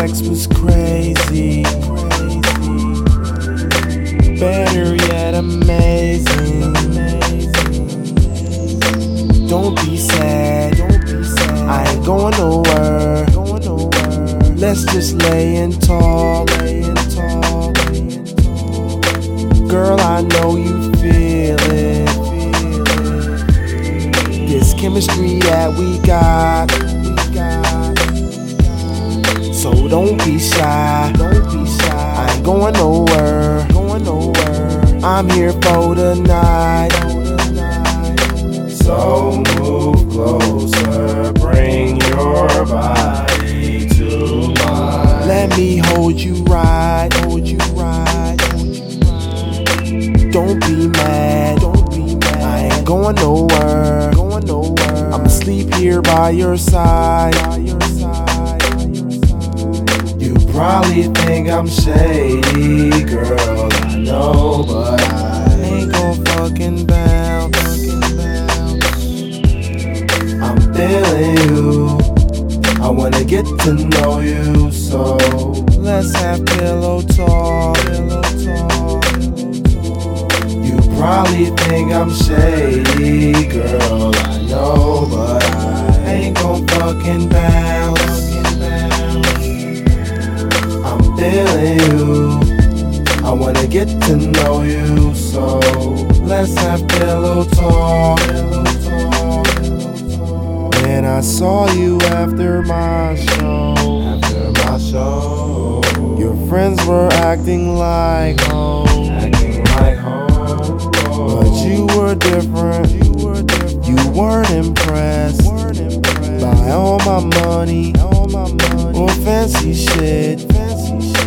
sex was crazy. Better yet, amazing. Don't be sad. I ain't going nowhere. Let's just lay and talk. Girl, I know you feel it. This chemistry that we got. So don't be shy. Don't be shy. I ain't going nowhere. Going nowhere. I'm here for the night. So move closer, bring your body to mine. Let me hold you right, hold you right. Don't be mad, don't be mad. I ain't going nowhere, going nowhere. I'ma sleep here by your side, probably think I'm shady, girl. I know, but I ain't gon' fucking bounce. I'm feeling you. I wanna get to know you, so let's have pillow talk. Pillow talk. You probably think I'm shady, girl. I know, but I ain't gon' fucking bounce. Get to know you, so let's have pillow talk. Man, I saw you after my show. After my show, your friends were acting like home. Acting like home. But you were different. You were different. You weren't impressed. Weren't impressed by all my money. All my money. Or fancy shit. Fancy shit.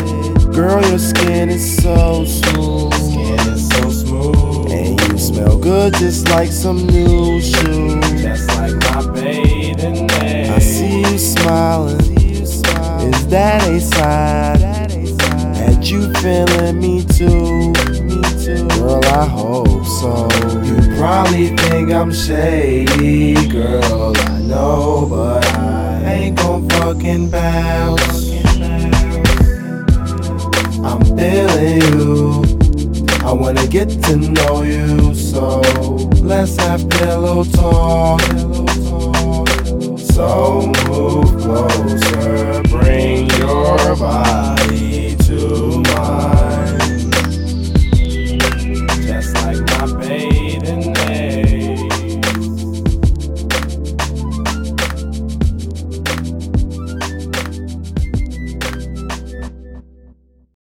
Girl, your skin is so smooth. Skin is so smooth. And you smell good just like some new shoes. Just like my bathing days. I see you smiling. Is that a sign that you feeling me too? Me too. Girl, I hope so. You probably think I'm shady, girl. I know, but I ain't gon' fucking bounce. You. I wanna get to know you, so let's have pillow talk.